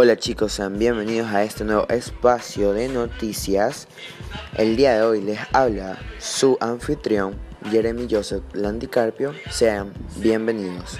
Hola chicos, sean bienvenidos a este nuevo espacio de noticias. El día de hoy les habla su anfitrión Jeremy Joseph Landicarpio. Sean bienvenidos.